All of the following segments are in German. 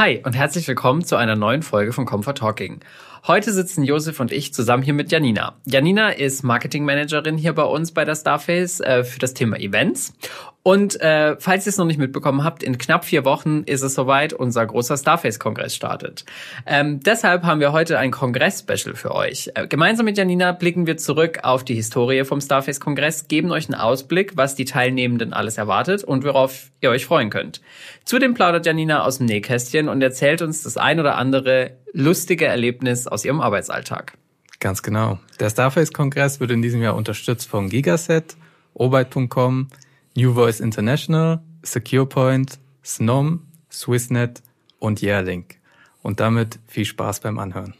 Hi und herzlich willkommen zu einer neuen Folge von Comfort Talking. Heute sitzen Josef und ich zusammen hier mit Janina. Janina ist Marketingmanagerin hier bei uns bei der Starface äh, für das Thema Events. Und äh, falls ihr es noch nicht mitbekommen habt, in knapp vier Wochen ist es soweit, unser großer Starface-Kongress startet. Ähm, deshalb haben wir heute ein Kongress-Special für euch. Äh, gemeinsam mit Janina blicken wir zurück auf die Historie vom Starface-Kongress, geben euch einen Ausblick, was die Teilnehmenden alles erwartet und worauf ihr euch freuen könnt. Zudem plaudert Janina aus dem Nähkästchen und erzählt uns das ein oder andere lustige Erlebnis aus ihrem Arbeitsalltag. Ganz genau. Der Starface-Kongress wird in diesem Jahr unterstützt von Gigaset, Obite.com, New Voice International, SecurePoint, Snom, Swissnet und Yearlink. Und damit viel Spaß beim Anhören.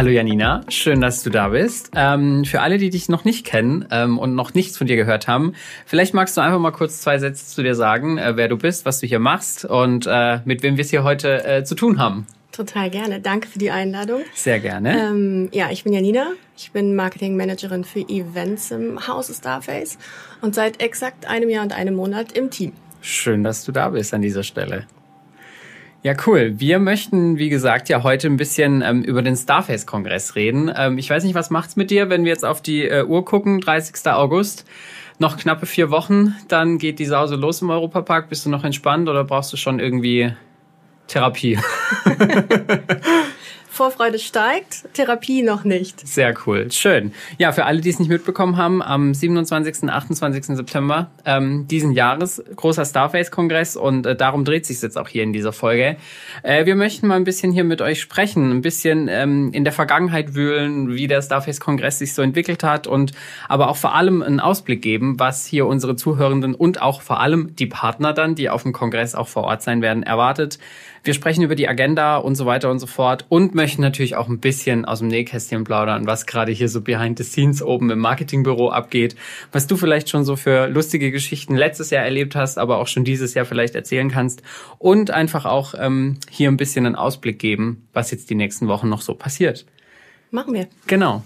Hallo Janina, schön, dass du da bist. Ähm, für alle, die dich noch nicht kennen ähm, und noch nichts von dir gehört haben, vielleicht magst du einfach mal kurz zwei Sätze zu dir sagen, äh, wer du bist, was du hier machst und äh, mit wem wir es hier heute äh, zu tun haben. Total gerne. Danke für die Einladung. Sehr gerne. Ähm, ja, ich bin Janina. Ich bin Marketingmanagerin für Events im Hause Starface und seit exakt einem Jahr und einem Monat im Team. Schön, dass du da bist an dieser Stelle. Ja, cool. Wir möchten, wie gesagt, ja heute ein bisschen ähm, über den Starface-Kongress reden. Ähm, ich weiß nicht, was macht's mit dir, wenn wir jetzt auf die äh, Uhr gucken, 30. August, noch knappe vier Wochen, dann geht die Sause los im Europapark. Bist du noch entspannt oder brauchst du schon irgendwie Therapie? Vorfreude steigt, Therapie noch nicht. Sehr cool, schön. Ja, für alle, die es nicht mitbekommen haben, am 27. und 28. September ähm, diesen Jahres großer Starface-Kongress und äh, darum dreht sich jetzt auch hier in dieser Folge. Äh, wir möchten mal ein bisschen hier mit euch sprechen, ein bisschen ähm, in der Vergangenheit wühlen, wie der Starface-Kongress sich so entwickelt hat und aber auch vor allem einen Ausblick geben, was hier unsere Zuhörenden und auch vor allem die Partner dann, die auf dem Kongress auch vor Ort sein werden, erwartet. Wir sprechen über die Agenda und so weiter und so fort und möchten natürlich auch ein bisschen aus dem Nähkästchen plaudern, was gerade hier so behind the scenes oben im Marketingbüro abgeht, was du vielleicht schon so für lustige Geschichten letztes Jahr erlebt hast, aber auch schon dieses Jahr vielleicht erzählen kannst und einfach auch ähm, hier ein bisschen einen Ausblick geben, was jetzt die nächsten Wochen noch so passiert. Machen wir. Genau.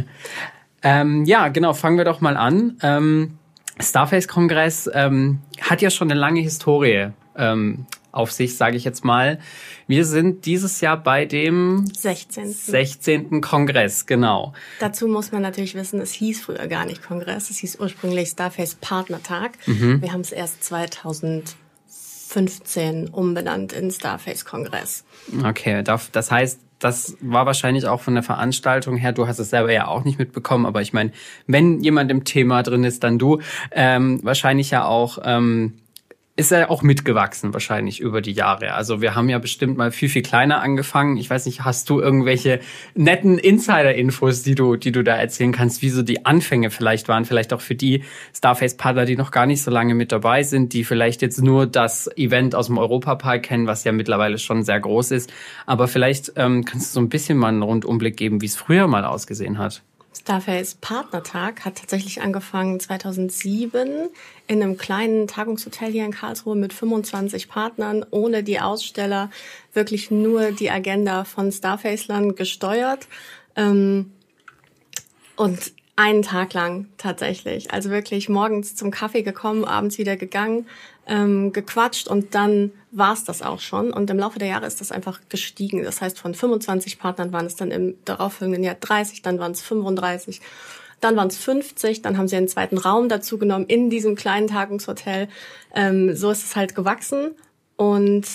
ähm, ja, genau, fangen wir doch mal an. Ähm, Starface-Kongress ähm, hat ja schon eine lange Historie. Ähm, auf sich, sage ich jetzt mal. Wir sind dieses Jahr bei dem 16. 16. Kongress, genau. Dazu muss man natürlich wissen, es hieß früher gar nicht Kongress, es hieß ursprünglich Starface Partnertag. Mhm. Wir haben es erst 2015 umbenannt in Starface Kongress. Okay, das heißt, das war wahrscheinlich auch von der Veranstaltung her, du hast es selber ja auch nicht mitbekommen, aber ich meine, wenn jemand im Thema drin ist, dann du, ähm, wahrscheinlich ja auch ähm, ist er auch mitgewachsen wahrscheinlich über die Jahre. Also wir haben ja bestimmt mal viel, viel kleiner angefangen. Ich weiß nicht, hast du irgendwelche netten Insider-Infos, die du, die du da erzählen kannst, wie so die Anfänge vielleicht waren? Vielleicht auch für die Starface-Partner, die noch gar nicht so lange mit dabei sind, die vielleicht jetzt nur das Event aus dem Europapark kennen, was ja mittlerweile schon sehr groß ist. Aber vielleicht ähm, kannst du so ein bisschen mal einen Rundumblick geben, wie es früher mal ausgesehen hat. Starface Partnertag hat tatsächlich angefangen 2007 in einem kleinen Tagungshotel hier in Karlsruhe mit 25 Partnern, ohne die Aussteller, wirklich nur die Agenda von Starfacelern gesteuert. Ähm, und einen Tag lang tatsächlich. Also wirklich morgens zum Kaffee gekommen, abends wieder gegangen, ähm, gequatscht und dann war's das auch schon. Und im Laufe der Jahre ist das einfach gestiegen. Das heißt, von 25 Partnern waren es dann im darauffolgenden Jahr 30, dann waren es 35, dann waren es 50, dann haben sie einen zweiten Raum dazu genommen in diesem kleinen Tagungshotel. Ähm, so ist es halt gewachsen und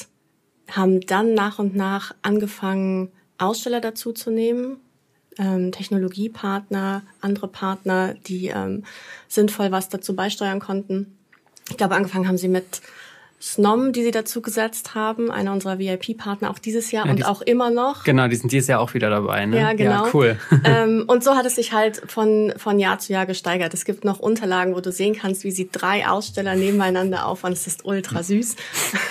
haben dann nach und nach angefangen, Aussteller dazu zu nehmen ähm, Technologiepartner, andere Partner, die ähm, sinnvoll was dazu beisteuern konnten. Ich glaube, angefangen haben sie mit Snom, die sie dazu gesetzt haben, einer unserer VIP-Partner auch dieses Jahr ja, und auch immer noch. Genau, die sind dieses Jahr auch wieder dabei. Ne? Ja, genau. Ja, cool. ähm, und so hat es sich halt von, von Jahr zu Jahr gesteigert. Es gibt noch Unterlagen, wo du sehen kannst, wie sie drei Aussteller nebeneinander auffahren. Es ist ultra süß.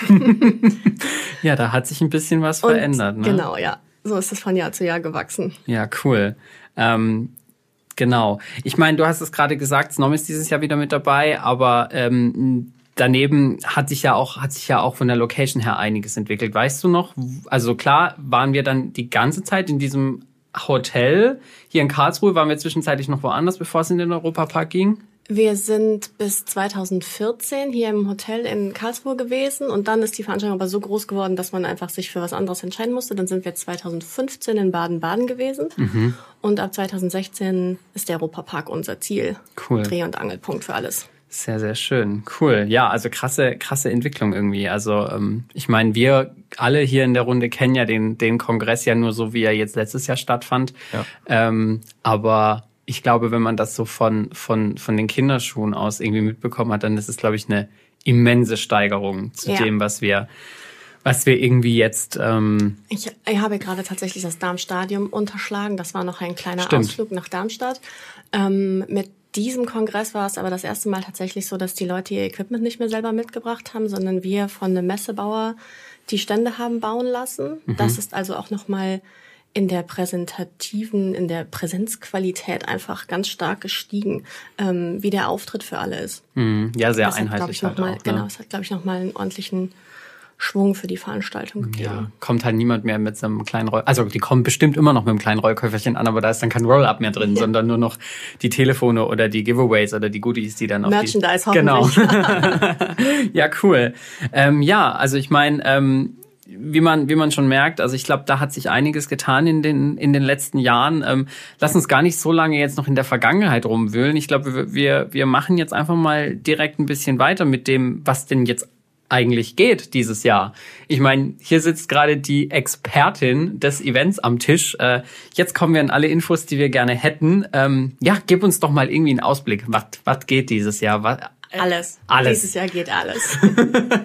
ja, da hat sich ein bisschen was und, verändert. Ne? Genau, ja so ist es von Jahr zu Jahr gewachsen. Ja, cool. Ähm, genau. Ich meine, du hast es gerade gesagt, Snom ist dieses Jahr wieder mit dabei, aber ähm, daneben hat sich ja auch hat sich ja auch von der Location her einiges entwickelt. Weißt du noch? Also klar waren wir dann die ganze Zeit in diesem Hotel hier in Karlsruhe. Waren wir zwischenzeitlich noch woanders, bevor es in den Europapark ging? Wir sind bis 2014 hier im Hotel in Karlsruhe gewesen und dann ist die Veranstaltung aber so groß geworden, dass man einfach sich für was anderes entscheiden musste. Dann sind wir 2015 in Baden-Baden gewesen mhm. und ab 2016 ist der Europapark unser Ziel. Cool. Dreh- und Angelpunkt für alles. Sehr, sehr schön. Cool. Ja, also krasse, krasse Entwicklung irgendwie. Also ähm, ich meine, wir alle hier in der Runde kennen ja den, den Kongress ja nur so, wie er jetzt letztes Jahr stattfand. Ja. Ähm, aber ich glaube, wenn man das so von, von, von den Kinderschuhen aus irgendwie mitbekommen hat, dann ist es, glaube ich, eine immense Steigerung zu Ja. dem, was wir, was wir irgendwie jetzt. Ähm, Ich, ich habe gerade tatsächlich das Darmstadium unterschlagen. Das war noch ein kleiner Stimmt. Ausflug nach Darmstadt. Ähm, mit diesem Kongress war es aber das erste Mal tatsächlich so, dass die Leute ihr Equipment nicht mehr selber mitgebracht haben, sondern wir von einem Messebauer die Stände haben bauen lassen. Das ist also auch nochmal in der präsentativen, in der Präsenzqualität einfach ganz stark gestiegen, ähm, wie der Auftritt für alle ist. mh, ja, sehr das hat, glaube einheitlich ich, noch halt mal, auch. Ne? genau, es hat, glaube ich, nochmal einen ordentlichen Schwung für die Veranstaltung gegeben. Ja, kommt halt niemand mehr mit so einem kleinen Roll. Also die kommen bestimmt immer noch mit einem kleinen Rollköfferchen an, aber da ist dann kein Roll-Up mehr drin, sondern nur noch die Telefone oder die Giveaways oder die Goodies, die dann auf Merchandise die Genau. ja, cool. Ähm, ja, also ich meine, ähm, wie man, wie man schon merkt, also ich glaube, da hat sich einiges getan in den, in den letzten Jahren. Ähm, lass uns gar nicht so lange jetzt noch in der Vergangenheit rumwühlen. Ich glaube, wir, wir machen jetzt einfach mal direkt ein bisschen weiter mit dem, was denn jetzt eigentlich geht dieses Jahr. Ich meine, hier sitzt gerade die Expertin des Events am Tisch. Äh, jetzt kommen wir an alle Infos, die wir gerne hätten. Ähm, ja, gib uns doch mal irgendwie einen Ausblick. Was, was geht dieses Jahr? Was, Alles. Alles. Dieses Jahr geht alles.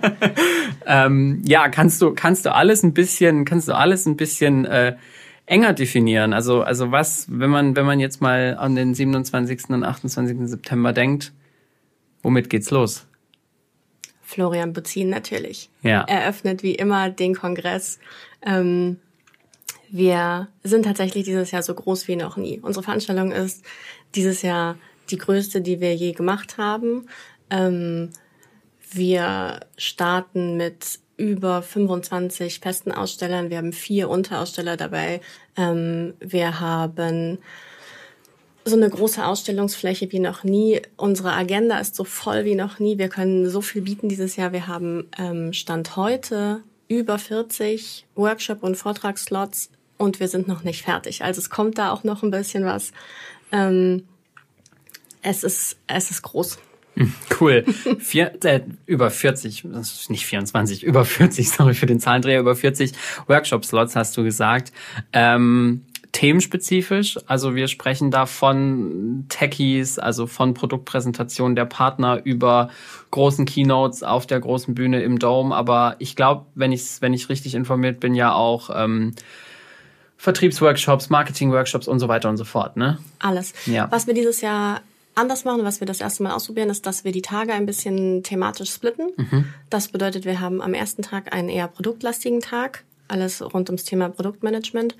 ähm, ja, kannst du, kannst du alles ein bisschen, kannst du alles ein bisschen äh, enger definieren? Also, also was, wenn man, wenn man jetzt mal an den 27. und 28. September denkt, womit geht's los? Florian Buzin natürlich. Ja. Eröffnet wie immer den Kongress. Ähm, wir sind tatsächlich dieses Jahr so groß wie noch nie. Unsere Veranstaltung ist dieses Jahr die größte, die wir je gemacht haben. Ähm, wir starten mit über 25 festen Ausstellern. Wir haben vier Unteraussteller dabei. Ähm, wir haben so eine große Ausstellungsfläche wie noch nie. Unsere Agenda ist so voll wie noch nie. Wir können so viel bieten dieses Jahr. Wir haben ähm, Stand heute über 40 Workshop- und Vortragsslots und wir sind noch nicht fertig. Also es kommt da auch noch ein bisschen was. Ähm, es ist es ist groß. Cool. Vier, äh, über 40, das ist nicht 24, über 40, sorry für den Zahlendreher, über 40 Workshop-Slots hast du gesagt. Ähm, themenspezifisch, also wir sprechen da von Techies, also von Produktpräsentationen der Partner über großen Keynotes auf der großen Bühne im Dome, aber ich glaube, wenn ich wenn ich richtig informiert bin, ja auch ähm, Vertriebsworkshops, Marketingworkshops und so weiter und so fort, ne? Alles. Ja. Was wir dieses Jahr anders machen, was wir das erste Mal ausprobieren, ist, dass wir die Tage ein bisschen thematisch splitten. Das bedeutet, wir haben am ersten Tag einen eher produktlastigen Tag, alles rund ums Thema Produktmanagement.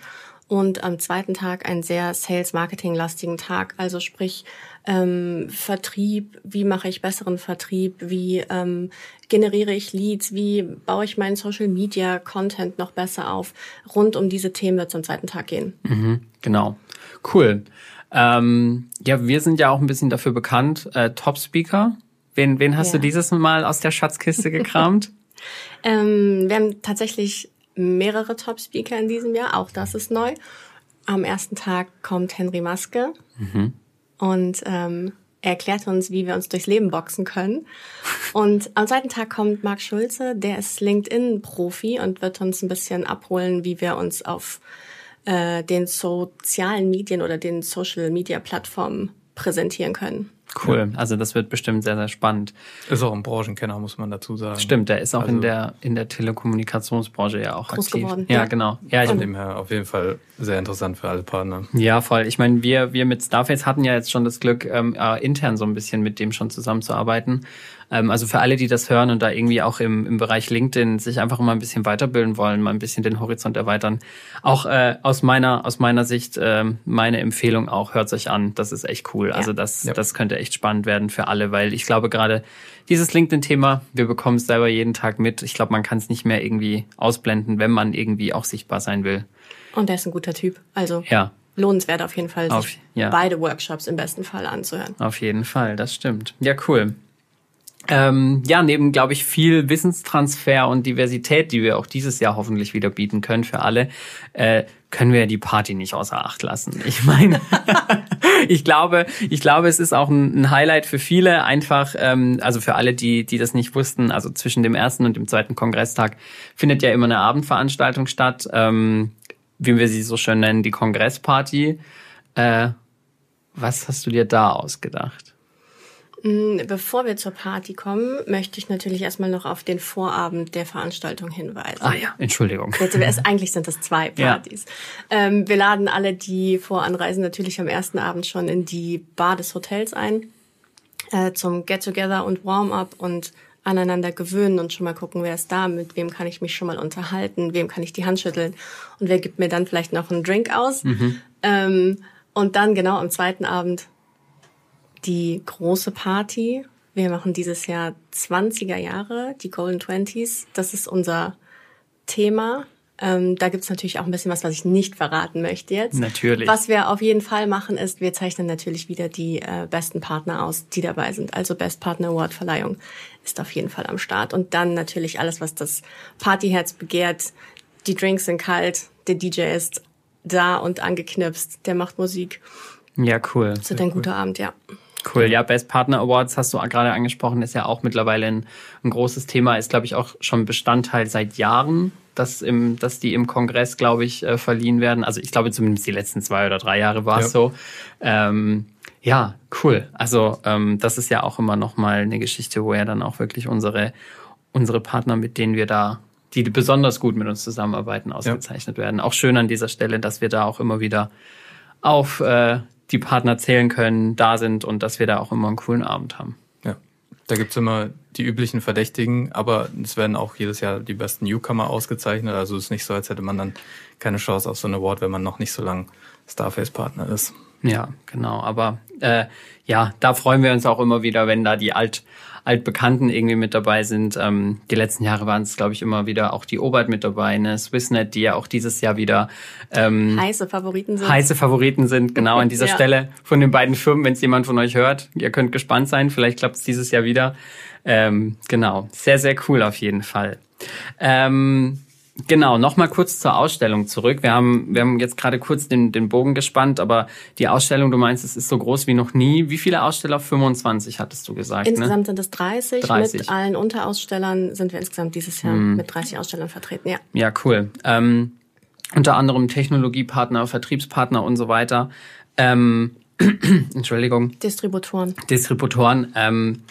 Und am zweiten Tag einen sehr Sales-Marketing-lastigen Tag, also sprich ähm, Vertrieb, wie mache ich besseren Vertrieb, wie ähm, generiere ich Leads, wie baue ich meinen Social-Media-Content noch besser auf. Rund um diese Themen wird es am zweiten Tag gehen. Genau. Cool. Ähm, ja, wir sind ja auch ein bisschen dafür bekannt. Äh, Top-Speaker. Wen, wen hast Ja. du dieses Mal aus der Schatzkiste gekramt? Ähm, wir haben tatsächlich mehrere Top-Speaker in diesem Jahr, auch das ist neu. Am ersten Tag kommt Henry Maske und ähm, er erklärt uns, wie wir uns durchs Leben boxen können. Und am zweiten Tag kommt Marc Schulze, der ist LinkedIn-Profi und wird uns ein bisschen abholen, wie wir uns auf äh, den sozialen Medien oder den Social-Media-Plattformen präsentieren können. Cool. Also das wird bestimmt sehr, sehr spannend. Ist auch ein Branchenkenner, muss man dazu sagen. Stimmt, der ist auch in Also- der in der Telekommunikationsbranche ja auch Groß aktiv. geworden, Ja, ja. genau. Ja, ich, Von dem her auf jeden Fall sehr interessant für alle Partner. ja, voll. Ich meine, wir wir mit Starface hatten ja jetzt schon das Glück, ähm, äh, intern so ein bisschen mit dem schon zusammenzuarbeiten. Ähm, also für alle, die das hören und da irgendwie auch im, im Bereich LinkedIn sich einfach mal ein bisschen weiterbilden wollen, mal ein bisschen den Horizont erweitern. Auch äh, aus meiner aus meiner Sicht ähm, meine Empfehlung auch, hört euch an. Das ist echt cool. Also das Ja. das könnte echt spannend werden für alle, weil ich glaube gerade dieses LinkedIn-Thema, wir bekommen es selber jeden Tag mit. Ich glaube, man kann es nicht mehr irgendwie ausblenden, wenn man irgendwie auch sichtbar sein will. Und er ist ein guter Typ. Also Ja, lohnenswert auf jeden Fall, Auf- sich ja. beide Workshops im besten Fall anzuhören. Auf jeden Fall, das stimmt. Ja, cool. Ähm, ja, neben, glaube ich, viel Wissenstransfer und Diversität, die wir auch dieses Jahr hoffentlich wieder bieten können für alle, äh, können wir die Party nicht außer Acht lassen. Ich meine, ich glaube, ich glaube, es ist auch ein, ein Highlight für viele. Einfach, ähm, also für alle, die, die das nicht wussten, also zwischen dem ersten und dem zweiten Kongresstag findet ja immer eine Abendveranstaltung statt, ähm, wie wir sie so schön nennen, die Kongressparty. Äh, was hast du dir da ausgedacht? Bevor wir zur Party kommen, möchte ich natürlich erstmal noch auf den Vorabend der Veranstaltung hinweisen. Ah ja, Entschuldigung. Jetzt, eigentlich sind das zwei Ja. Partys. Ähm, wir laden alle, die voranreisen, natürlich am ersten Abend schon in die Bar des Hotels ein, äh, zum Get-Together und Warm-up und aneinander gewöhnen und schon mal gucken, wer ist da, mit wem kann ich mich schon mal unterhalten, wem kann ich die Hand schütteln und wer gibt mir dann vielleicht noch einen Drink aus. Ähm, und dann genau am zweiten Abend die große Party. Wir machen dieses Jahr 20er Jahre, die Golden Twenties. Das ist unser Thema. Ähm, da gibt's natürlich auch ein bisschen was, was ich nicht verraten möchte jetzt. Natürlich. Was wir auf jeden Fall machen, ist, wir zeichnen natürlich wieder die äh, besten Partner aus, die dabei sind. Also Best Partner Award Verleihung ist auf jeden Fall am Start. Und dann natürlich alles, was das Partyherz begehrt. Die Drinks sind kalt, der DJ ist da und angeknipst, der macht Musik. Ja, cool. Das wird ein guter Abend, ja. Cool. Ja, Best Partner Awards hast du gerade angesprochen, ist ja auch mittlerweile ein, ein großes Thema, ist, glaube ich, auch schon Bestandteil seit Jahren, dass, im, dass die im Kongress, glaube ich, äh, verliehen werden. Also ich glaube zumindest die letzten zwei oder drei Jahre war es Ja. so. Ähm, ja, cool. Also ähm, das ist ja auch immer noch mal eine Geschichte, wo ja dann auch wirklich unsere, unsere Partner, mit denen wir da, die besonders gut mit uns zusammenarbeiten, ausgezeichnet werden. Auch schön an dieser Stelle, dass wir da auch immer wieder auf äh, die Partner zählen können, da sind und dass wir da auch immer einen coolen Abend haben. Ja. Da gibt's immer die üblichen Verdächtigen, aber es werden auch jedes Jahr die besten Newcomer ausgezeichnet. Also es ist nicht so, als hätte man dann keine Chance auf so einen Award, wenn man noch nicht so lang Starface-Partner ist. Ja, genau. Aber äh, ja, da freuen wir uns auch immer wieder, wenn da die Alt, Altbekannten irgendwie mit dabei sind. Ähm, die letzten Jahre waren es, glaube ich, immer wieder auch die Obert mit dabei, ne? Swissnet, die ja auch dieses Jahr wieder ähm, Heiße Favoriten sind. heiße Favoriten sind, genau an dieser Ja. Stelle von den beiden Firmen, wenn es jemand von euch hört. Ihr könnt gespannt sein, vielleicht klappt es dieses Jahr wieder. Ähm, genau, sehr, sehr cool auf jeden Fall. Ähm, genau, nochmal kurz zur Ausstellung zurück. Wir haben, wir haben jetzt gerade kurz den, den Bogen gespannt, aber die Ausstellung, du meinst, es ist so groß wie noch nie. Wie viele Aussteller? 25 hattest du gesagt, ne? Insgesamt sind es 30. 30. Mit allen Unterausstellern sind wir insgesamt dieses Jahr mit 30 Ausstellern vertreten. Ja. Ja, cool. Ähm, unter anderem Technologiepartner, Vertriebspartner und so weiter. Ähm, Entschuldigung. Distributoren. Distributoren. Ähm,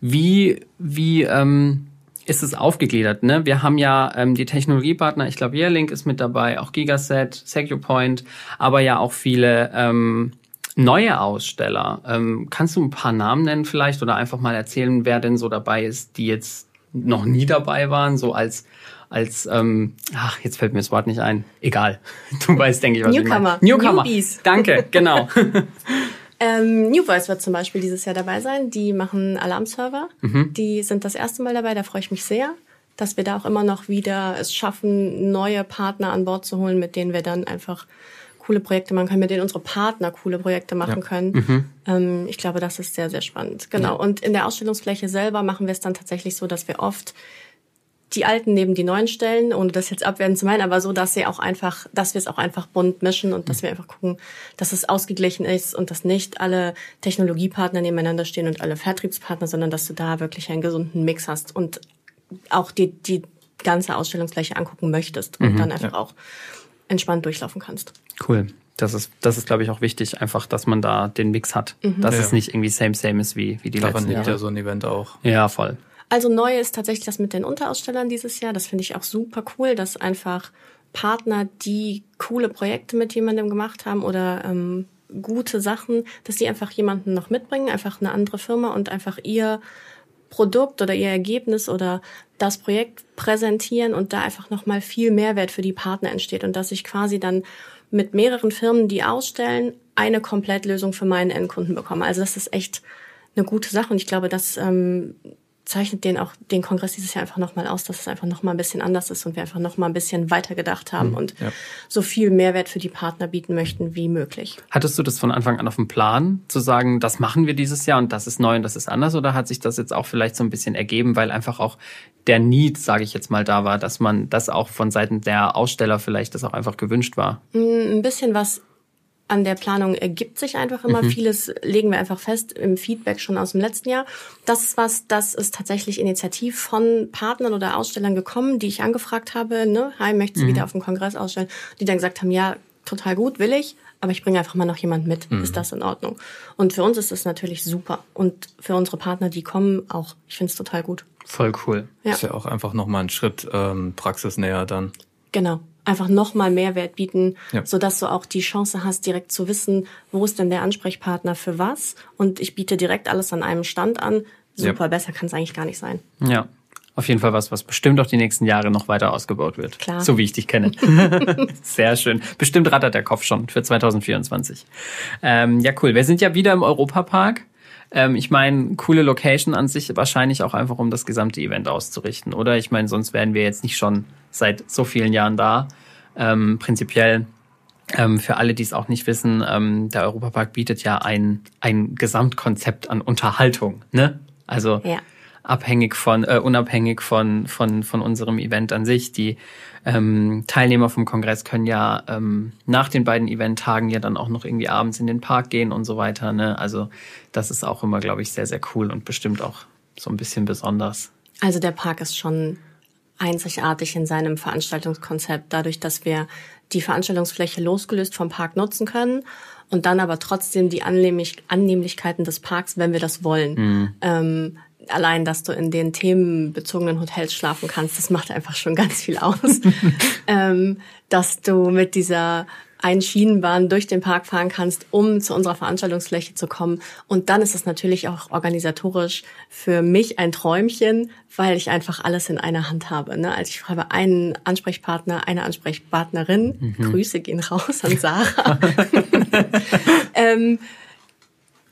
wie wie ähm, ist es aufgegliedert? Ne? Wir haben ja ähm, die Technologiepartner, ich glaube, Yearlink ist mit dabei, auch Gigaset, SecuPoint, aber ja auch viele ähm, neue Aussteller. Ähm, kannst du ein paar Namen nennen vielleicht oder einfach mal erzählen, wer denn so dabei ist, die jetzt noch nie dabei waren, so als als ähm, ach jetzt fällt mir das Wort nicht ein. Egal, du weißt, denke ich, was Newcomer. ich meine. Newcomer. Newbies. Danke, genau. Ähm, New Voice wird zum Beispiel dieses Jahr dabei sein. Die machen Alarmserver. Die sind das erste Mal dabei. Da freue ich mich sehr, dass wir da auch immer noch wieder es schaffen, neue Partner an Bord zu holen, mit denen wir dann einfach coole Projekte machen können, mit denen unsere Partner coole Projekte machen können. Ähm, ich glaube, das ist sehr, sehr spannend. Genau. Und in der Ausstellungsfläche selber machen wir es dann tatsächlich so, dass wir oft die alten neben die neuen stellen, ohne das jetzt abwerten zu meinen, aber so, dass sie auch einfach, dass wir es auch einfach bunt mischen und dass wir einfach gucken, dass es ausgeglichen ist und dass nicht alle Technologiepartner nebeneinander stehen und alle Vertriebspartner, sondern dass du da wirklich einen gesunden Mix hast und auch die, die ganze Ausstellungsfläche angucken möchtest und dann einfach auch entspannt durchlaufen kannst. Cool. Das ist, das ist, glaube ich, auch wichtig, einfach, dass man da den Mix hat. Dass Ja. es nicht irgendwie same, same ist wie, wie die Daran letzten liegt Jahre. ja so ein Event auch. Ja, voll. Also neu ist tatsächlich das mit den Unterausstellern dieses Jahr. Das finde ich auch super cool, dass einfach Partner, die coole Projekte mit jemandem gemacht haben oder ähm, gute Sachen, dass die einfach jemanden noch mitbringen, einfach eine andere Firma und einfach ihr Produkt oder ihr Ergebnis oder das Projekt präsentieren und da einfach nochmal viel Mehrwert für die Partner entsteht und dass ich quasi dann mit mehreren Firmen, die ausstellen, eine Komplettlösung für meinen Endkunden bekomme. Also das ist echt eine gute Sache und ich glaube, das ähm, zeichnet den auch den Kongress dieses Jahr einfach nochmal aus, dass es einfach nochmal ein bisschen anders ist und wir einfach nochmal ein bisschen weiter gedacht haben mhm, und ja. so viel Mehrwert für die Partner bieten möchten wie möglich. Hattest du das von Anfang an auf dem Plan, zu sagen, das machen wir dieses Jahr und das ist neu und das ist anders oder hat sich das jetzt auch vielleicht so ein bisschen ergeben, weil einfach auch der Need, sage ich jetzt mal, da war, dass man das auch von Seiten der Aussteller vielleicht das auch einfach gewünscht war? Mm, ein bisschen was an der Planung ergibt sich einfach immer. Mhm. Vieles legen wir einfach fest im Feedback schon aus dem letzten Jahr. Das ist was, das ist tatsächlich initiativ von Partnern oder Ausstellern gekommen, die ich angefragt habe. Ne? Hi, möchtest du mhm. wieder auf dem Kongress ausstellen? Die dann gesagt haben, ja, total gut, will ich, aber ich bringe einfach mal noch jemand mit. Mhm. Ist das in Ordnung? Und für uns ist das natürlich super. Und für unsere Partner, die kommen, auch. Ich finde es total gut. Voll cool. Ja. Ist ja auch einfach nochmal ein Schritt ähm, praxisnäher dann. Genau einfach nochmal Mehrwert bieten, ja. sodass du auch die Chance hast, direkt zu wissen, wo ist denn der Ansprechpartner für was. Und ich biete direkt alles an einem Stand an. Super, ja. besser kann es eigentlich gar nicht sein. Ja. Auf jeden Fall was, was bestimmt auch die nächsten Jahre noch weiter ausgebaut wird. Klar. So wie ich dich kenne. Sehr schön. Bestimmt rattert der Kopf schon für 2024. Ähm, ja, cool. Wir sind ja wieder im Europapark. Ähm, ich meine, coole Location an sich wahrscheinlich auch einfach, um das gesamte Event auszurichten, oder? Ich meine, sonst wären wir jetzt nicht schon seit so vielen Jahren da. Ähm, prinzipiell ähm, für alle, die es auch nicht wissen, ähm, der Europapark bietet ja ein, ein Gesamtkonzept an Unterhaltung, ne? Also ja. abhängig von, äh, unabhängig von, von, von unserem Event an sich. Die ähm, Teilnehmer vom Kongress können ja ähm, nach den beiden Eventtagen ja dann auch noch irgendwie abends in den Park gehen und so weiter. Ne? Also das ist auch immer, glaube ich, sehr, sehr cool und bestimmt auch so ein bisschen besonders. Also der Park ist schon einzigartig in seinem Veranstaltungskonzept, dadurch, dass wir die Veranstaltungsfläche losgelöst vom Park nutzen können und dann aber trotzdem die Annehmlichkeiten des Parks, wenn wir das wollen. Mhm. Ähm, allein, dass du in den themenbezogenen Hotels schlafen kannst, das macht einfach schon ganz viel aus. ähm, dass du mit dieser einen Schienenbahn durch den Park fahren kannst, um zu unserer Veranstaltungsfläche zu kommen. Und dann ist es natürlich auch organisatorisch für mich ein Träumchen, weil ich einfach alles in einer Hand habe. Ne? Also ich habe einen Ansprechpartner, eine Ansprechpartnerin. Mhm. Grüße gehen raus an Sarah. ähm,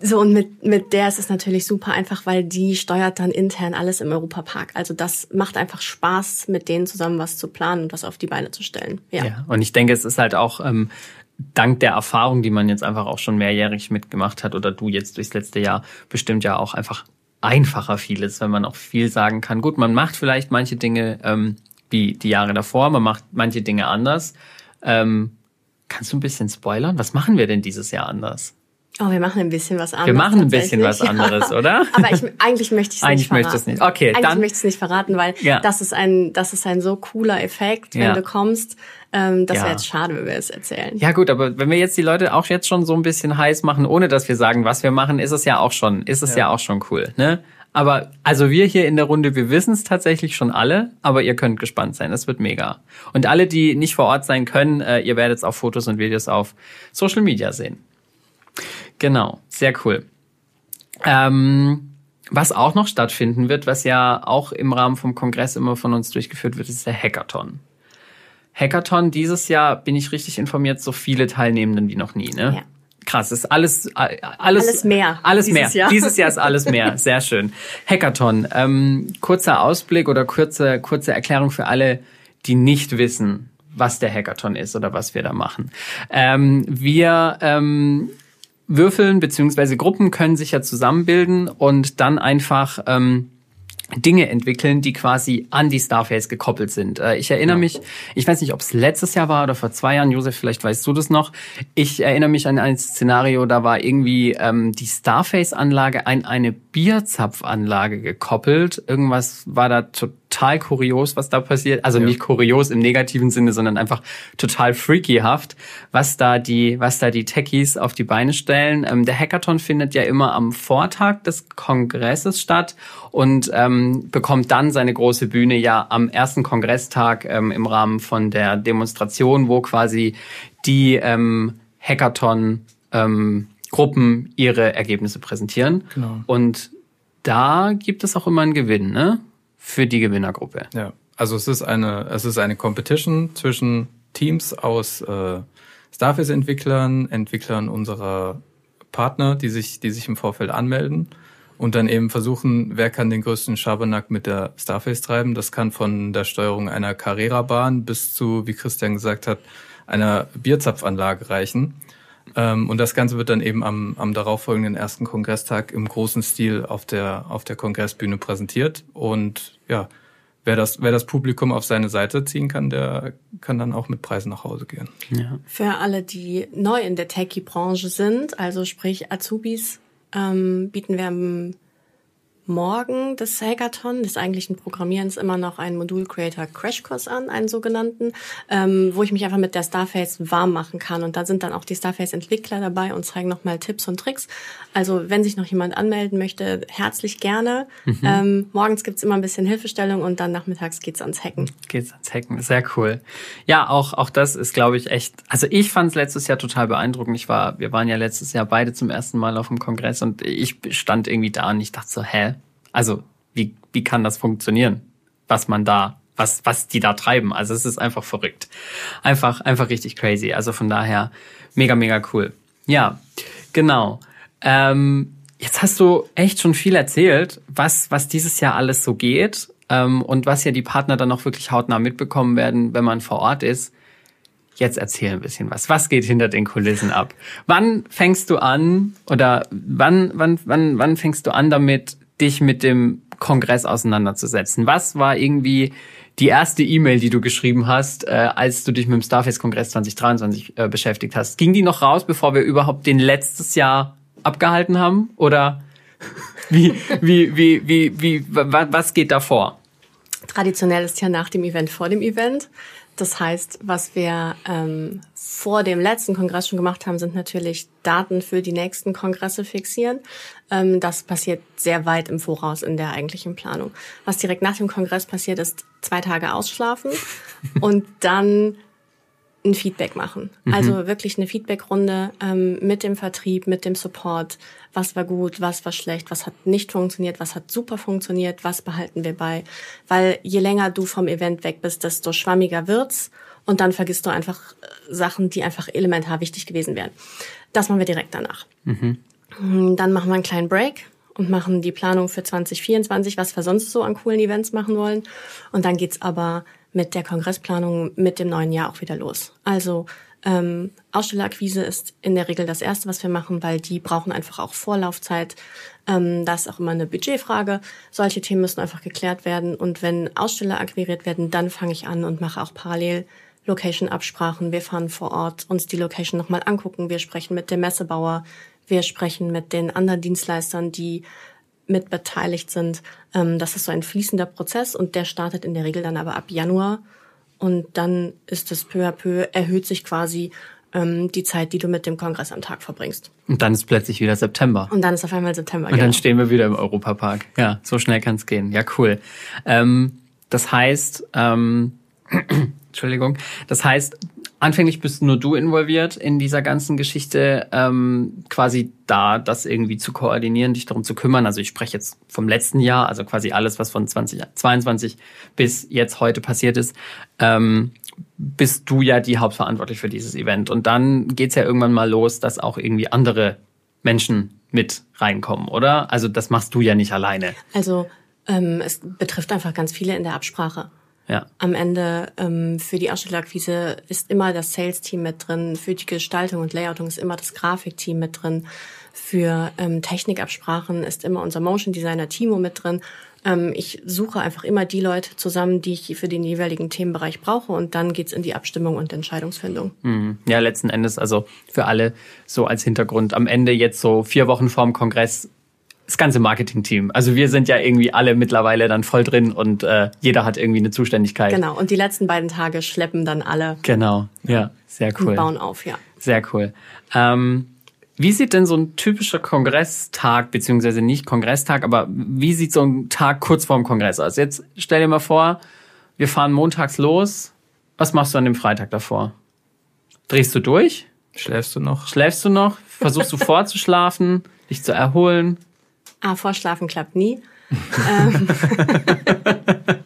so, und mit, mit der ist es natürlich super einfach, weil die steuert dann intern alles im Europapark. Also das macht einfach Spaß, mit denen zusammen was zu planen und was auf die Beine zu stellen. Ja, ja und ich denke, es ist halt auch ähm, dank der Erfahrung, die man jetzt einfach auch schon mehrjährig mitgemacht hat oder du jetzt durchs letzte Jahr bestimmt ja auch einfach einfacher vieles, wenn man auch viel sagen kann. Gut, man macht vielleicht manche Dinge ähm, wie die Jahre davor, man macht manche Dinge anders. Ähm, kannst du ein bisschen spoilern? Was machen wir denn dieses Jahr anders? Oh, wir machen ein bisschen was anderes. Wir machen ein bisschen was anderes, oder? Aber ich, eigentlich möchte ich es nicht verraten. Eigentlich möchte es nicht. Okay, eigentlich dann. möchte ich es nicht verraten, weil ja. das ist ein, das ist ein so cooler Effekt, wenn ja. du kommst. Ähm, das ja. wäre jetzt schade, wenn wir es erzählen. Ja gut, aber wenn wir jetzt die Leute auch jetzt schon so ein bisschen heiß machen, ohne dass wir sagen, was wir machen, ist es ja auch schon, ist es ja, auch schon cool, ne? Aber also wir hier in der Runde, wir wissen es tatsächlich schon alle, aber ihr könnt gespannt sein. Das wird mega. Und alle, die nicht vor Ort sein können, äh, ihr werdet es auf Fotos und Videos auf Social Media sehen. Genau, sehr cool. Ähm, was auch noch stattfinden wird, was ja auch im Rahmen vom Kongress immer von uns durchgeführt wird, ist der Hackathon. Hackathon dieses Jahr, bin ich richtig informiert, so viele Teilnehmenden wie noch nie, ne? Ja. Krass, ist alles, alles, alles mehr. Alles mehr. Jahr. Dieses Jahr ist alles mehr. Sehr schön. Hackathon. Ähm, kurzer Ausblick oder kurze, kurze Erklärung für alle, die nicht wissen, was der Hackathon ist oder was wir da machen. Ähm, wir ähm, Würfeln beziehungsweise Gruppen können sich ja zusammenbilden und dann einfach ähm, Dinge entwickeln, die quasi an die Starface gekoppelt sind. Äh, ich erinnere mich, ich weiß nicht, ob es letztes Jahr war oder vor zwei Jahren, Josef, vielleicht weißt du das noch. Ich erinnere mich an ein Szenario, da war irgendwie ähm, die Starface-Anlage an eine Bierzapfanlage gekoppelt. Irgendwas war da total total kurios, was da passiert. Also ja. nicht kurios im negativen Sinne, sondern einfach total freakyhaft, was da die, was da die Techies auf die Beine stellen. Ähm, der Hackathon findet ja immer am Vortag des Kongresses statt und ähm, bekommt dann seine große Bühne ja am ersten Kongresstag ähm, im Rahmen von der Demonstration, wo quasi die ähm, Hackathon ähm, Gruppen ihre Ergebnisse präsentieren. Genau. Und da gibt es auch immer einen Gewinn, ne? Für die Gewinnergruppe. Ja, also es ist eine, es ist eine Competition zwischen Teams aus äh, Starface-Entwicklern, Entwicklern unserer Partner, die sich, die sich im Vorfeld anmelden. und dann eben versuchen, wer kann den größten Schabernack mit der Starface treiben. Das kann von der Steuerung einer Carrera-Bahn bis zu, wie Christian gesagt hat, einer Bierzapfanlage reichen. Ähm, und das Ganze wird dann eben am, am darauffolgenden ersten Kongresstag im großen Stil auf der, auf der Kongressbühne präsentiert. Und ja, wer das, wer das Publikum auf seine Seite ziehen kann, der kann dann auch mit Preisen nach Hause gehen. Ja. Für alle, die neu in der Techie-Branche sind, also sprich Azubis, ähm, bieten wir am Morgen des Hackathon des eigentlichen Programmierens immer noch einen Modul Creator Crashkurs an, einen sogenannten, ähm, wo ich mich einfach mit der Starface warm machen kann. Und da sind dann auch die Starface-Entwickler dabei und zeigen nochmal Tipps und Tricks. Also wenn sich noch jemand anmelden möchte, herzlich gerne. Mhm. Ähm, morgens gibt's immer ein bisschen Hilfestellung und dann nachmittags geht's ans Hacken. Geht's ans Hacken, sehr cool. Ja, auch, auch das ist, glaube ich, echt, also ich fand es letztes Jahr total beeindruckend. Ich war, wir waren ja letztes Jahr beide zum ersten Mal auf dem Kongress und ich stand irgendwie da und ich dachte so, hä? Also, wie, wie kann das funktionieren? Was man da, was, was die da treiben. Also, es ist einfach verrückt. Einfach, einfach richtig crazy. Also von daher, mega, mega cool. Ja, genau. Ähm, jetzt hast du echt schon viel erzählt, was, was dieses Jahr alles so geht ähm, und was ja die Partner dann auch wirklich hautnah mitbekommen werden, wenn man vor Ort ist. Jetzt erzähl ein bisschen was. Was geht hinter den Kulissen ab? Wann fängst du an oder wann, wann, wann, wann fängst du an damit, dich mit dem Kongress auseinanderzusetzen? Was war irgendwie die erste E-Mail, die du geschrieben hast, äh, als du dich mit dem Starface-Kongress 2023 äh, beschäftigt hast? Ging die noch raus, bevor wir überhaupt den letztes Jahr abgehalten haben? Oder wie, wie, wie, wie, wie, was geht da vor? Traditionell ist ja nach dem Event vor dem Event. Das heißt, was wir ähm, vor dem letzten Kongress schon gemacht haben, sind natürlich Daten für die nächsten Kongresse fixieren. Ähm, das passiert sehr weit im Voraus in der eigentlichen Planung. Was direkt nach dem Kongress passiert, ist zwei Tage ausschlafen und dann ein Feedback machen. Mhm. Also wirklich eine Feedbackrunde ähm, mit dem Vertrieb, mit dem Support. Was war gut, was war schlecht, was hat nicht funktioniert, was hat super funktioniert, was behalten wir bei. Weil je länger du vom Event weg bist, desto schwammiger wird's und dann vergisst du einfach äh, Sachen, die einfach elementar wichtig gewesen wären. Das machen wir direkt danach. Mhm. Dann machen wir einen kleinen Break und machen die Planung für 2024, was wir sonst so an coolen Events machen wollen. Und dann geht's aber mit der Kongressplanung mit dem neuen Jahr auch wieder los. Also ähm, Ausstellerakquise ist in der Regel das Erste, was wir machen, weil die brauchen einfach auch Vorlaufzeit. Ähm, das ist auch immer eine Budgetfrage. Solche Themen müssen einfach geklärt werden. Und wenn Aussteller akquiriert werden, dann fange ich an und mache auch parallel Location-Absprachen. Wir fahren vor Ort uns die Location nochmal angucken. Wir sprechen mit dem Messebauer. Wir sprechen mit den anderen Dienstleistern, die mit beteiligt sind. Ähm, das ist so ein fließender Prozess und der startet in der Regel dann aber ab Januar. Und dann ist es peu à peu, erhöht sich quasi ähm, die Zeit, die du mit dem Kongress am Tag verbringst. Und dann ist plötzlich wieder September. Und dann ist auf einmal September. Und genau. dann stehen wir wieder im Europapark. Ja, so schnell kann es gehen. Ja, cool. Ähm, das heißt, ähm, Entschuldigung, das heißt, anfänglich bist nur du involviert in dieser ganzen Geschichte, ähm, quasi da das irgendwie zu koordinieren, dich darum zu kümmern. Also ich spreche jetzt vom letzten Jahr, also quasi alles, was von 2022 bis jetzt heute passiert ist, ähm, bist du ja die hauptverantwortlich für dieses Event. Und dann geht's ja irgendwann mal los, dass auch irgendwie andere Menschen mit reinkommen, oder? Also das machst du ja nicht alleine. Also ähm, es betrifft einfach ganz viele in der Absprache. Ja. Am Ende ähm, für die Ausstellerakquise ist immer das Sales-Team mit drin, für die Gestaltung und Layouting ist immer das Grafikteam mit drin, für ähm, Technikabsprachen ist immer unser Motion Designer Timo mit drin. Ähm, ich suche einfach immer die Leute zusammen, die ich für den jeweiligen Themenbereich brauche und dann geht's in die Abstimmung und Entscheidungsfindung. Mhm. Ja, letzten Endes also für alle so als Hintergrund. Am Ende jetzt so vier Wochen vorm Kongress das ganze Marketing-Team. Also wir sind ja irgendwie alle mittlerweile dann voll drin und äh, jeder hat irgendwie eine Zuständigkeit. Genau, und die letzten beiden Tage schleppen dann alle. Genau, ja, sehr cool. Und bauen auf, ja. Sehr cool. Ähm, wie sieht denn so ein typischer Kongresstag, beziehungsweise nicht Kongresstag, aber wie sieht so ein Tag kurz vorm Kongress aus? Jetzt stell dir mal vor, wir fahren montags los. Was machst du an dem Freitag davor? Drehst du durch? Schläfst du noch? Schläfst du noch? Versuchst du vorzuschlafen, dich zu erholen? Ah, Vorschlafen klappt nie. ähm,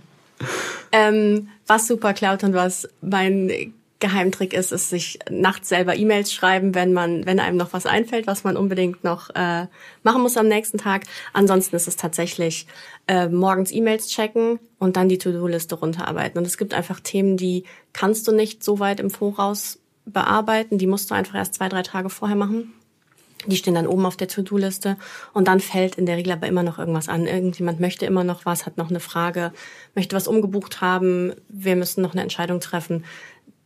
ähm, was super klaut und was mein Geheimtrick ist, ist sich nachts selber E-Mails schreiben, wenn man, wenn einem noch was einfällt, was man unbedingt noch äh, machen muss am nächsten Tag. Ansonsten ist es tatsächlich äh, morgens E-Mails checken und dann die To-Do-Liste runterarbeiten. Und es gibt einfach Themen, die kannst du nicht so weit im Voraus bearbeiten. Die musst du einfach erst zwei, drei Tage vorher machen. Die stehen dann oben auf der To-Do-Liste und dann fällt in der Regel aber immer noch irgendwas an. Irgendjemand möchte immer noch was, hat noch eine Frage, möchte was umgebucht haben, wir müssen noch eine Entscheidung treffen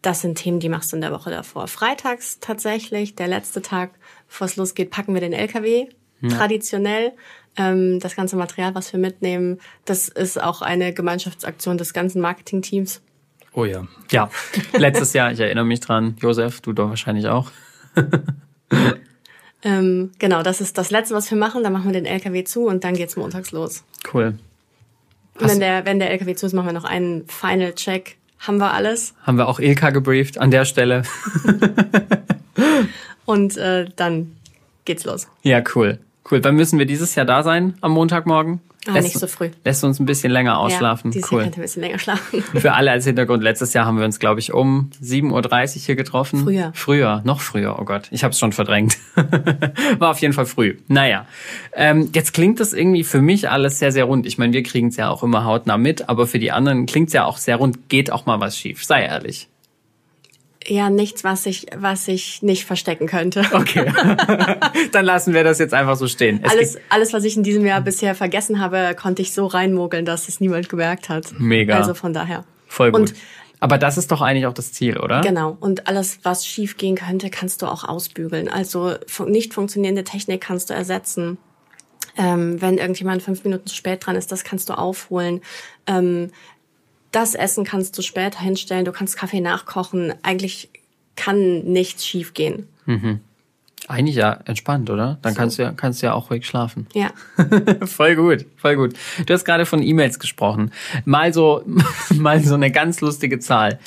das sind Themen, die machst du in der Woche davor. Freitags tatsächlich, der letzte Tag, bevor es losgeht, packen wir den LKW. Ja. Traditionell. Ähm, das ganze Material, was wir mitnehmen, das ist auch eine Gemeinschaftsaktion des ganzen Marketingteams. Oh ja. Ja, letztes Jahr, ich erinnere mich dran, Josef, du doch wahrscheinlich auch. ähm, genau, das ist das Letzte, was wir machen. Dann machen wir den LKW zu und dann geht's montags los. Cool. Und wenn der, wenn der LKW zu ist, machen wir noch einen Final Check haben wir alles. Haben wir auch Ilka gebrieft an der Stelle. Und äh, dann geht's los. Ja, cool. Cool. Wann müssen wir dieses Jahr da sein? Am Montagmorgen? Ah, lässt, nicht so früh. Lässt uns ein bisschen länger ausschlafen. Ja, dieses cool. Jahr ein bisschen länger schlafen. Für alle als Hintergrund, letztes Jahr haben wir uns, glaube ich, um 7.30 Uhr hier getroffen. Früher. Früher, noch früher, oh Gott. Ich habe es schon verdrängt. War auf jeden Fall früh. Naja, ähm, jetzt klingt das irgendwie für mich alles sehr, sehr rund. Ich meine, wir kriegen es ja auch immer hautnah mit, aber für die anderen klingt es ja auch sehr rund. Geht auch mal was schief, sei ehrlich ja nichts, was ich, was ich nicht verstecken könnte. Okay. Dann lassen wir das jetzt einfach so stehen. Es alles, alles, was ich in diesem Jahr bisher vergessen habe, konnte ich so reinmogeln, dass es niemand gemerkt hat. Mega. Also von daher. Voll gut. Und aber das ist doch eigentlich auch das Ziel, oder? Genau. Und alles, was schief gehen könnte, kannst du auch ausbügeln. Also nicht funktionierende Technik kannst du ersetzen. Ähm, wenn irgendjemand fünf Minuten zu spät dran ist, das kannst du aufholen. Ähm, das Essen kannst du später hinstellen, du kannst Kaffee nachkochen. Eigentlich kann nichts schiefgehen. Mhm. Eigentlich ja entspannt, oder? Dann so. kannst du ja, kannst du ja auch ruhig schlafen. Ja. voll gut, voll gut. Du hast gerade von E-Mails gesprochen. Mal so, mal so eine ganz lustige Zahl.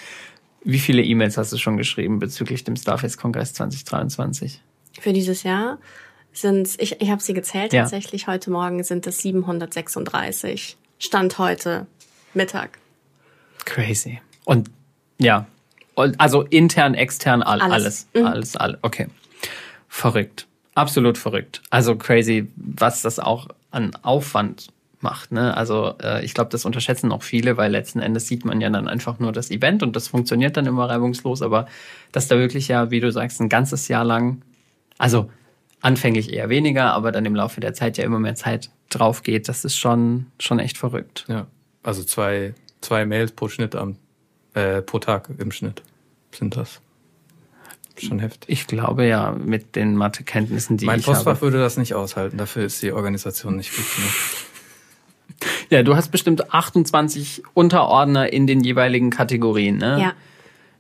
Wie viele E-Mails hast du schon geschrieben bezüglich dem Starface-Kongress 2023? Für dieses Jahr sind ich, ich habe sie gezählt ja. tatsächlich. Heute Morgen sind es 736. Stand heute Mittag. Crazy. Und ja, also intern, extern, all, alles. Alles, mhm. alles, alles. Okay. Verrückt. Absolut verrückt. Also crazy, was das auch an Aufwand macht. Ne? Also äh, ich glaube, das unterschätzen auch viele, weil letzten Endes sieht man ja dann einfach nur das Event und das funktioniert dann immer reibungslos, aber dass da wirklich ja, wie du sagst, ein ganzes Jahr lang, also anfänglich eher weniger, aber dann im Laufe der Zeit ja immer mehr Zeit drauf geht, das ist schon, schon echt verrückt. Ja, also zwei zwei Mails pro Schnitt am äh, pro Tag im Schnitt sind das. Schon heftig. Ich glaube ja, mit den Mathekenntnissen, die mein ich Postfach habe. würde das nicht aushalten. Dafür ist die Organisation nicht gut genug. Ja, du hast bestimmt 28 Unterordner in den jeweiligen Kategorien, ne? Ja.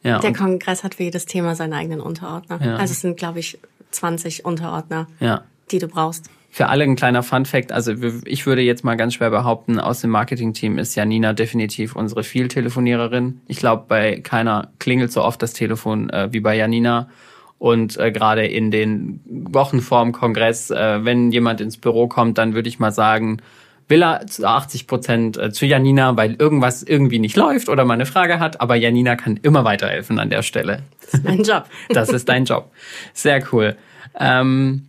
ja Der Kongress hat für jedes Thema seine eigenen Unterordner. Ja. Also es sind, glaube ich, 20 Unterordner, ja. die du brauchst. Für alle ein kleiner Fun Fact. Also ich würde jetzt mal ganz schwer behaupten, aus dem Marketing-Team ist Janina definitiv unsere Viel-Telefoniererin. Ich glaube, bei keiner klingelt so oft das Telefon äh, wie bei Janina. Und äh, gerade in den Wochen vorm Kongress, äh, wenn jemand ins Büro kommt, dann würde ich mal sagen, will er zu 80 Prozent äh, zu Janina, weil irgendwas irgendwie nicht läuft oder mal eine Frage hat. Aber Janina kann immer weiterhelfen an der Stelle. Das ist mein Job. das ist dein Job. Sehr cool. Ähm,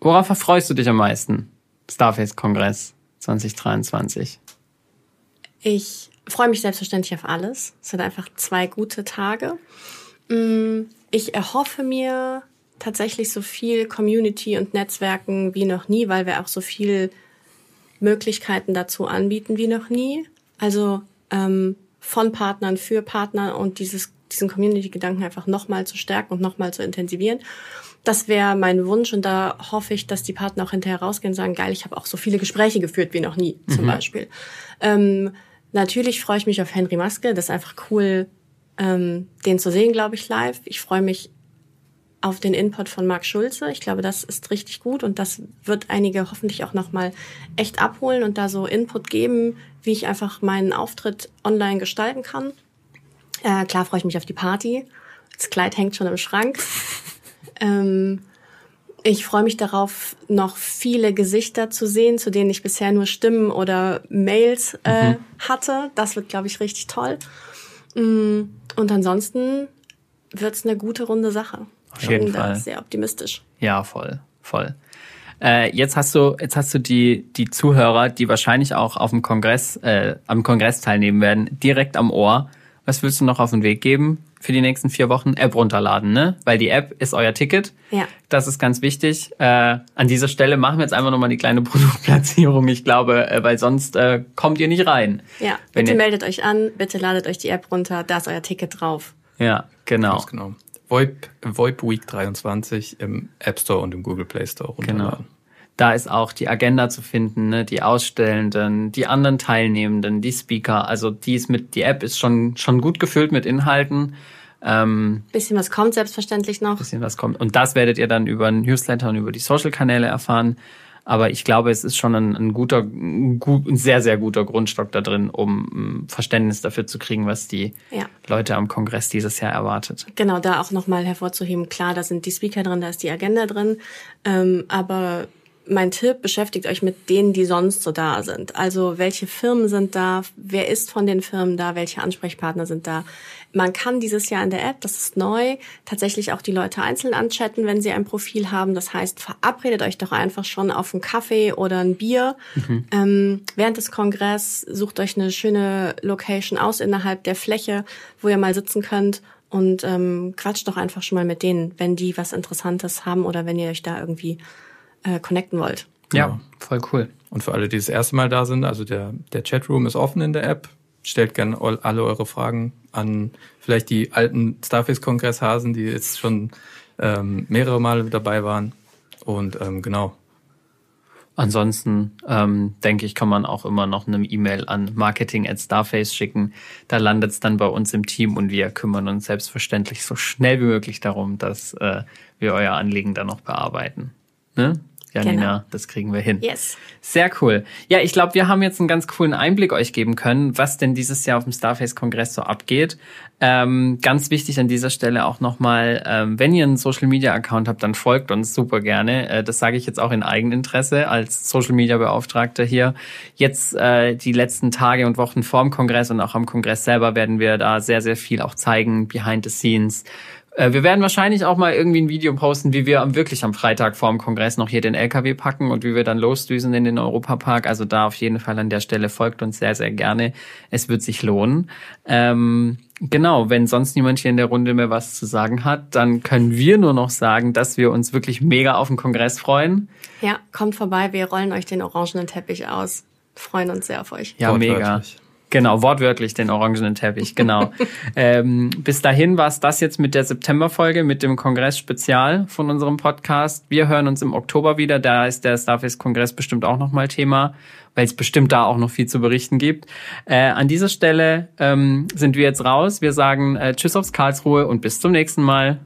Worauf erfreust du dich am meisten? Starface-Kongress 2023. Ich freue mich selbstverständlich auf alles. Es sind einfach zwei gute Tage. Mm, ich erhoffe mir tatsächlich so viel Community und Netzwerken wie noch nie, weil wir auch so viel Möglichkeiten dazu anbieten wie noch nie. Also ähm, von Partnern für Partner und dieses, diesen Community-Gedanken einfach nochmal zu stärken und nochmal zu intensivieren. Das wäre mein Wunsch und da hoffe ich, dass die Partner auch hinterher rausgehen und sagen, geil, ich habe auch so viele Gespräche geführt wie noch nie, zum mhm. Beispiel. Ähm, natürlich freue ich mich auf Henry Maske. Das ist einfach cool, ähm, den zu sehen, glaube ich, live. Ich freue mich auf den Input von Marc Schulze. Ich glaube, das ist richtig gut und das wird einige hoffentlich auch nochmal echt abholen und da so Input geben, wie ich einfach meinen Auftritt online gestalten kann. Äh, klar freue ich mich auf die Party. Das Kleid hängt schon im Schrank. Ähm, ich freue mich darauf, noch viele Gesichter zu sehen, zu denen ich bisher nur Stimmen oder Mails äh, mhm. hatte. Das wird, glaube ich, richtig toll. Mm, und ansonsten wird's eine gute runde Sache. Auf jeden Bin da Fall. sehr optimistisch. Ja, voll, voll. Äh, jetzt hast du, jetzt hast du die die Zuhörer, die wahrscheinlich auch auf dem Kongress, äh, am Kongress teilnehmen werden, direkt am Ohr. Was willst du noch auf den Weg geben für die nächsten vier Wochen? App runterladen, ne? Weil die App ist euer Ticket. Ja. Das ist ganz wichtig. Äh, an dieser Stelle machen wir jetzt einfach nochmal die kleine Produktplatzierung. Ich glaube, äh, weil sonst äh, kommt ihr nicht rein. Ja, Wenn bitte ihr- meldet euch an, bitte ladet euch die App runter, da ist euer Ticket drauf. Ja, genau. Ganz genau. VoIP, VoIP Week 23 im App Store und im Google Play Store Genau. Da ist auch die Agenda zu finden, ne? die Ausstellenden, die anderen Teilnehmenden, die Speaker. Also die ist mit, die App ist schon schon gut gefüllt mit Inhalten. Ähm, Bisschen was kommt selbstverständlich noch. bisschen was kommt. Und das werdet ihr dann über einen Newsletter und über die Social-Kanäle erfahren. Aber ich glaube, es ist schon ein, ein guter, ein, gut, ein sehr, sehr guter Grundstock da drin, um Verständnis dafür zu kriegen, was die Ja. Leute am Kongress dieses Jahr erwartet. Genau, da auch nochmal hervorzuheben, klar, da sind die Speaker drin, da ist die Agenda drin, ähm, aber mein Tipp, beschäftigt euch mit denen, die sonst so da sind. Also welche Firmen sind da, wer ist von den Firmen da, welche Ansprechpartner sind da. Man kann dieses Jahr in der App, das ist neu, tatsächlich auch die Leute einzeln anchatten, wenn sie ein Profil haben. Das heißt, verabredet euch doch einfach schon auf einen Kaffee oder ein Bier. Ähm, während des Kongresses sucht euch eine schöne Location aus innerhalb der Fläche, wo ihr mal sitzen könnt und ähm, quatscht doch einfach schon mal mit denen, wenn die was Interessantes haben oder wenn ihr euch da irgendwie äh, connecten wollt. Ja, Genau. voll cool. Und für alle, die das erste Mal da sind, also der, der Chatroom ist offen in der App. Stellt gerne all- alle eure Fragen an vielleicht die alten Starface-Kongresshasen, die jetzt schon ähm, mehrere Male dabei waren. Und ähm, genau, Ansonsten ähm, denke ich, kann man auch immer noch eine E-Mail an marketing at starface schicken. Da landet es dann bei uns im Team und wir kümmern uns selbstverständlich so schnell wie möglich darum, dass äh, wir euer Anliegen dann noch bearbeiten. Ne? Janina, Genau. das kriegen wir hin. Yes. Sehr cool. Ja, ich glaube, wir haben jetzt einen ganz coolen Einblick euch geben können, was denn dieses Jahr auf dem Starface-Kongress so abgeht. Ähm, ganz wichtig an dieser Stelle auch nochmal, ähm, wenn ihr einen Social-Media-Account habt, dann folgt uns super gerne. Äh, das sage ich jetzt auch in Eigeninteresse als Social-Media-Beauftragter hier. Jetzt äh, die letzten Tage und Wochen vorm Kongress und auch am Kongress selber werden wir da sehr, sehr viel auch zeigen, behind the scenes. Äh, Wir werden wahrscheinlich auch mal irgendwie ein Video posten, wie wir am, wirklich am Freitag vor dem Kongress noch hier den LKW packen und wie wir dann losdüsen in den Europapark. Also da auf jeden Fall an der Stelle folgt uns sehr, sehr gerne. Es wird sich lohnen. Ähm, genau, wenn sonst niemand hier in der Runde mehr was zu sagen hat, dann können wir nur noch sagen, dass wir uns wirklich mega auf den Kongress freuen. Ja, kommt vorbei, wir rollen euch den orangenen Teppich aus. Freuen uns sehr auf euch. Ja, mega. Wortwörtlich. Genau, wortwörtlich den orangenen Teppich, genau. ähm, bis dahin war es das jetzt mit der Septemberfolge, mit dem Kongress-Spezial von unserem Podcast. Wir hören uns im Oktober wieder, da ist der Starface-Kongress bestimmt auch nochmal Thema, weil es bestimmt da auch noch viel zu berichten gibt. Äh, an dieser Stelle ähm, sind wir jetzt raus. Wir sagen äh, Tschüss aufs Karlsruhe und bis zum nächsten Mal.